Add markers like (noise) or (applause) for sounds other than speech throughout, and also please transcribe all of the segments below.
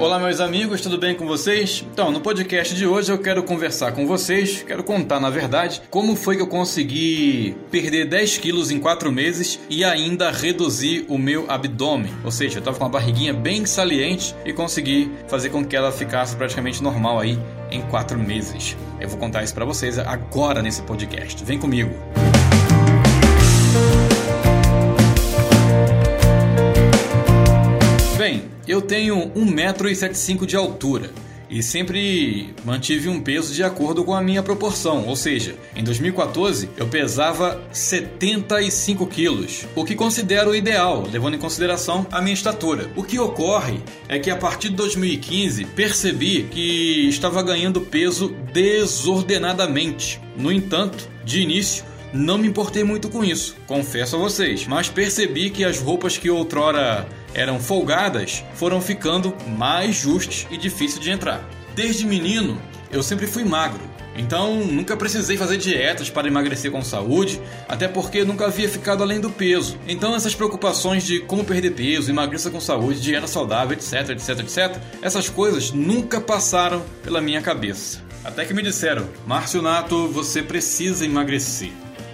Olá, meus amigos, tudo bem com vocês? Então, no podcast de hoje eu quero conversar com vocês, quero contar, na verdade, como foi que eu consegui perder 10 quilos em 4 meses e ainda reduzir o meu abdômen. Ou seja, eu tava com uma barriguinha bem saliente e consegui fazer com que ela ficasse praticamente normal aí em 4 meses. Eu vou contar isso para vocês agora nesse podcast. Vem comigo. Bem, eu tenho 1,75m de altura e sempre mantive um peso de acordo com a minha proporção, ou seja, em 2014 eu pesava 75 quilos, o que considero ideal, levando em consideração a minha estatura. O que ocorre é que a partir de 2015 percebi que estava ganhando peso desordenadamente. No entanto, de início, não me importei muito com isso, confesso a vocês, mas percebi que as roupas que outrora eram folgadas foram ficando mais justas e difíceis de entrar. Desde menino, eu sempre fui magro, então nunca precisei fazer dietas para emagrecer com saúde, até porque nunca havia ficado além do peso. Então essas preocupações de como perder peso, emagrecer com saúde, dieta saudável, etc, etc, etc, essas coisas nunca passaram pela minha cabeça. Até que me disseram, Márcio Nato, você precisa emagrecer.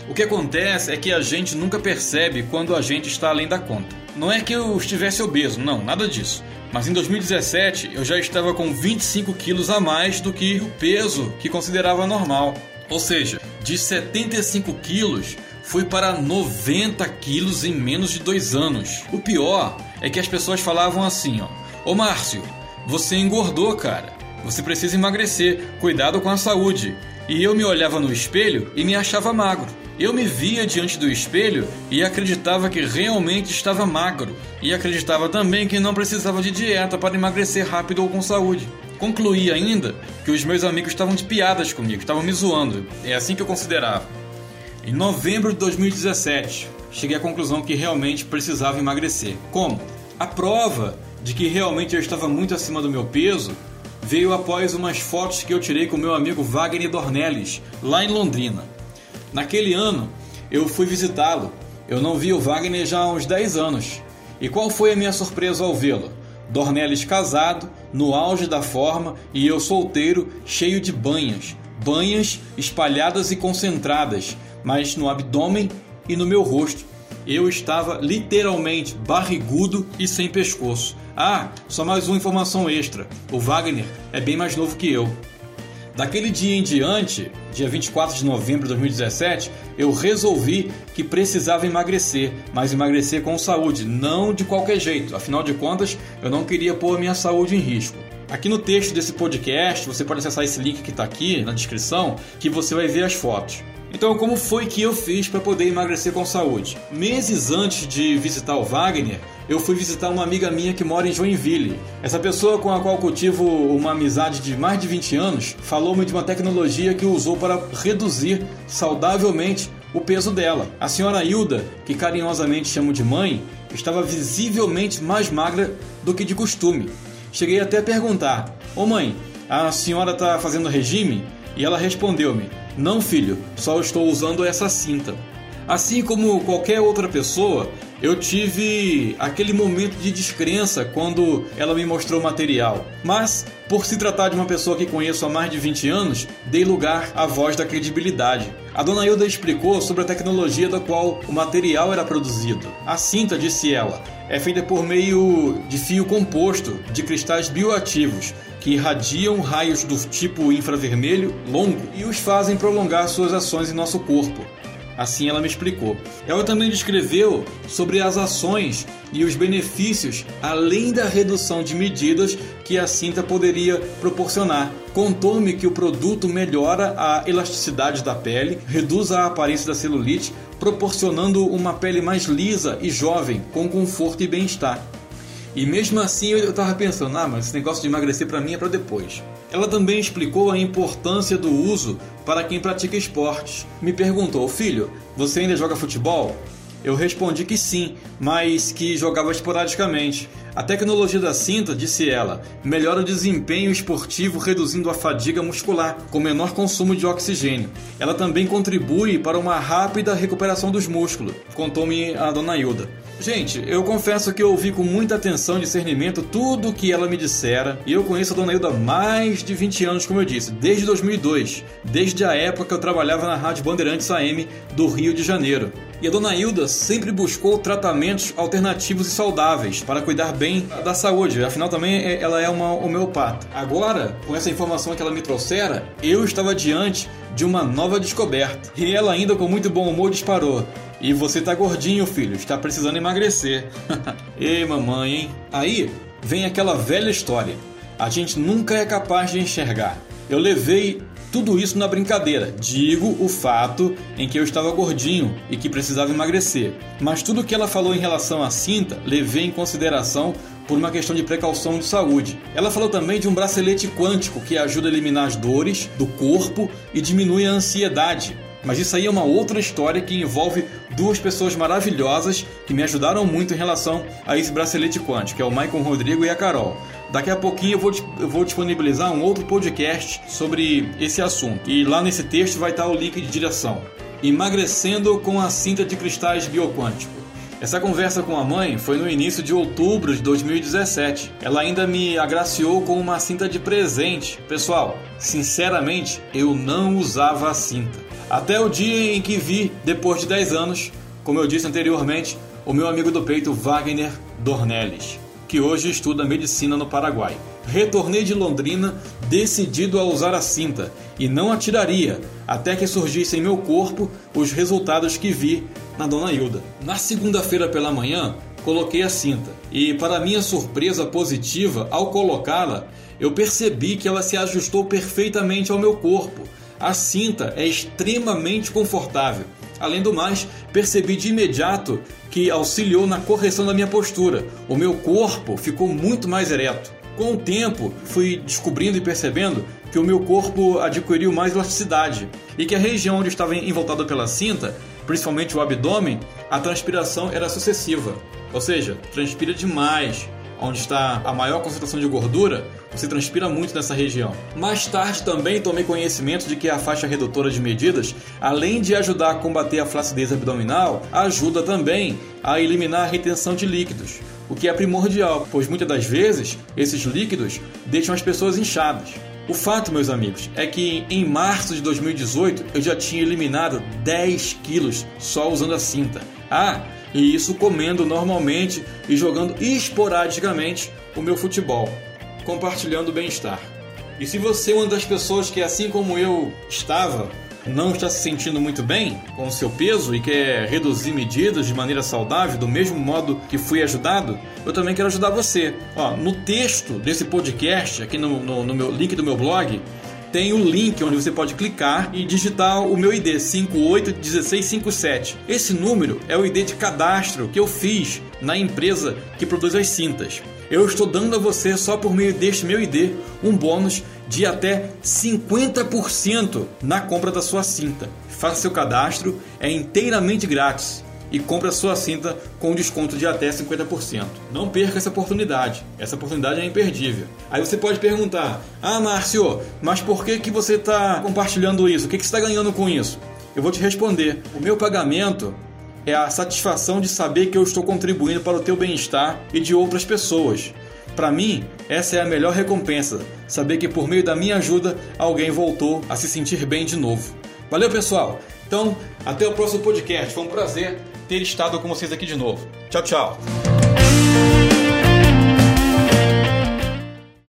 O que acontece é que a gente nunca percebe quando a gente está além da conta. Não é que eu estivesse obeso, não, nada disso. Mas em 2017 eu já estava com 25 quilos a mais do que o peso que considerava normal. Ou seja, de 75 quilos fui para 90 quilos em menos de dois anos. O pior é que as pessoas falavam assim, ó. Ô Márcio, você engordou, cara. Você precisa emagrecer. Cuidado com a saúde. E eu me olhava no espelho e me achava magro. Eu me via diante do espelho e acreditava que realmente estava magro, e acreditava também que não precisava de dieta para emagrecer rápido ou com saúde. Concluí ainda que os meus amigos estavam de piadas comigo, estavam me zoando, é assim que eu considerava. Em novembro de 2017, cheguei à conclusão que realmente precisava emagrecer. Como? A prova de que realmente eu estava muito acima do meu peso veio após umas fotos que eu tirei com meu amigo Wagner Dornelles, lá em Londrina. Naquele ano, eu fui visitá-lo. Eu não vi o Wagner já há uns 10 anos. E qual foi a minha surpresa ao vê-lo? Dornelles casado, no auge da forma, e eu solteiro, cheio de banhas. Banhas espalhadas e concentradas, mas no abdômen e no meu rosto. Eu estava literalmente barrigudo e sem pescoço. Ah, só mais uma informação extra: o Wagner é bem mais novo que eu. Daquele dia em diante, dia 24 de novembro de 2017, eu resolvi que precisava emagrecer, mas emagrecer com saúde, não de qualquer jeito. Afinal de contas, eu não queria pôr minha saúde em risco. Aqui no texto desse podcast, você pode acessar esse link que está aqui na descrição, que você vai ver as fotos. Então, como foi que eu fiz para poder emagrecer com saúde? Meses antes de visitar o Wagner, eu fui visitar uma amiga minha que mora em Joinville. Essa pessoa com a qual cultivo uma amizade de mais de 20 anos falou-me de uma tecnologia que usou para reduzir saudavelmente o peso dela. A senhora Hilda, que carinhosamente chamo de mãe, estava visivelmente mais magra do que de costume. Cheguei até a perguntar: Ô oh mãe, a senhora está fazendo regime? E ela respondeu-me: Não, filho, só estou usando essa cinta. Assim como qualquer outra pessoa, eu tive aquele momento de descrença quando ela me mostrou o material. Mas, por se tratar de uma pessoa que conheço há mais de 20 anos, dei lugar à voz da credibilidade. A dona Hilda explicou sobre a tecnologia da qual o material era produzido. A cinta, disse ela, é feita por meio de fio composto de cristais bioativos que irradiam raios do tipo infravermelho longo e os fazem prolongar suas ações em nosso corpo. Assim ela me explicou. Ela também descreveu sobre as ações e os benefícios, além da redução de medidas que a cinta poderia proporcionar. Contou-me que o produto melhora a elasticidade da pele, reduz a aparência da celulite, proporcionando uma pele mais lisa e jovem, com conforto e bem-estar. E mesmo assim eu estava pensando, ah, mas esse negócio de emagrecer para mim é para depois. Ela também explicou a importância do uso para quem pratica esportes. Me perguntou, filho, você ainda joga futebol? Eu respondi que sim, mas que jogava esporadicamente. A tecnologia da cinta, disse ela, melhora o desempenho esportivo reduzindo a fadiga muscular, com menor consumo de oxigênio. Ela também contribui para uma rápida recuperação dos músculos, contou-me a dona Hilda. Gente, eu confesso que eu ouvi com muita atenção e discernimento tudo o que ela me dissera e eu conheço a Dona Hilda há mais de 20 anos, como eu disse, desde 2002, desde a época que eu trabalhava na Rádio Bandeirantes AM do Rio de Janeiro. E a Dona Hilda sempre buscou tratamentos alternativos e saudáveis para cuidar bem da saúde, afinal também é, ela é uma homeopata. Agora, com essa informação que ela me trouxera, eu estava diante de uma nova descoberta. E ela ainda com muito bom humor disparou. E você tá gordinho, filho, está precisando emagrecer. (laughs) Ei, mamãe, hein? Aí vem aquela velha história. A gente nunca é capaz de enxergar. Eu levei tudo isso na brincadeira. Digo o fato em que eu estava gordinho e que precisava emagrecer. Mas tudo que ela falou em relação à cinta, levei em consideração por uma questão de precaução de saúde. Ela falou também de um bracelete quântico que ajuda a eliminar as dores do corpo e diminui a ansiedade. Mas isso aí é uma outra história que envolve duas pessoas maravilhosas que me ajudaram muito em relação a esse bracelete quântico, que é o Michael Rodrigo e a Carol. Daqui a pouquinho eu vou, eu vou disponibilizar um outro podcast sobre esse assunto. E lá nesse texto vai estar o link de direção. Emagrecendo com a cinta de cristais bioquântico. Essa conversa com a mãe foi no início de outubro de 2017. Ela ainda me agraciou com uma cinta de presente. Pessoal, sinceramente, eu não usava a cinta. Até o dia em que vi, depois de 10 anos, como eu disse anteriormente, o meu amigo do peito Wagner Dornelles, que hoje estuda medicina no Paraguai. Retornei de Londrina decidido a usar a cinta e não a tiraria até que surgissem em meu corpo os resultados que vi na Dona Hilda. Na segunda-feira pela manhã, coloquei a cinta e, para minha surpresa positiva, ao colocá-la, eu percebi que ela se ajustou perfeitamente ao meu corpo a cinta é extremamente confortável. Além do mais, percebi de imediato que auxiliou na correção da minha postura. O meu corpo ficou muito mais ereto. Com o tempo, fui descobrindo e percebendo que o meu corpo adquiriu mais elasticidade e que a região onde estava envoltada pela cinta, principalmente o abdômen, a transpiração era sucessiva. Ou seja, transpira demais, onde está a maior concentração de gordura, você transpira muito nessa região. Mais tarde também tomei conhecimento de que a faixa redutora de medidas, além de ajudar a combater a flacidez abdominal, ajuda também a eliminar a retenção de líquidos, o que é primordial, pois muitas das vezes esses líquidos deixam as pessoas inchadas. O fato, meus amigos, é que em março de 2018 eu já tinha eliminado 10 quilos só usando a cinta. Ah, e isso comendo normalmente e jogando esporadicamente o meu futebol, compartilhando bem-estar. E se você é uma das pessoas que, assim como eu estava, não está se sentindo muito bem com o seu peso e quer reduzir medidas de maneira saudável, do mesmo modo que fui ajudado, eu também quero ajudar você. Ó, no texto desse podcast, aqui no, no, no meu link do meu blog, tem o link onde você pode clicar e digitar o meu ID 581657. Esse número é o ID de cadastro que eu fiz na empresa que produz as cintas. Eu estou dando a você só por meio deste meu ID um bônus de até 50% na compra da sua cinta. Faça seu cadastro, é inteiramente grátis e compre a sua cinta com desconto de até 50%. Não perca essa oportunidade. Essa oportunidade é imperdível. Aí você pode perguntar: Ah, Márcio, mas por que, que você está compartilhando isso? O que, que você está ganhando com isso? Eu vou te responder. O meu pagamento é a satisfação de saber que eu estou contribuindo para o teu bem-estar e de outras pessoas. Para mim, essa é a melhor recompensa, saber que por meio da minha ajuda alguém voltou a se sentir bem de novo. Valeu, pessoal! Então, até o próximo podcast. Foi um prazer ter estado com vocês aqui de novo. Tchau, tchau.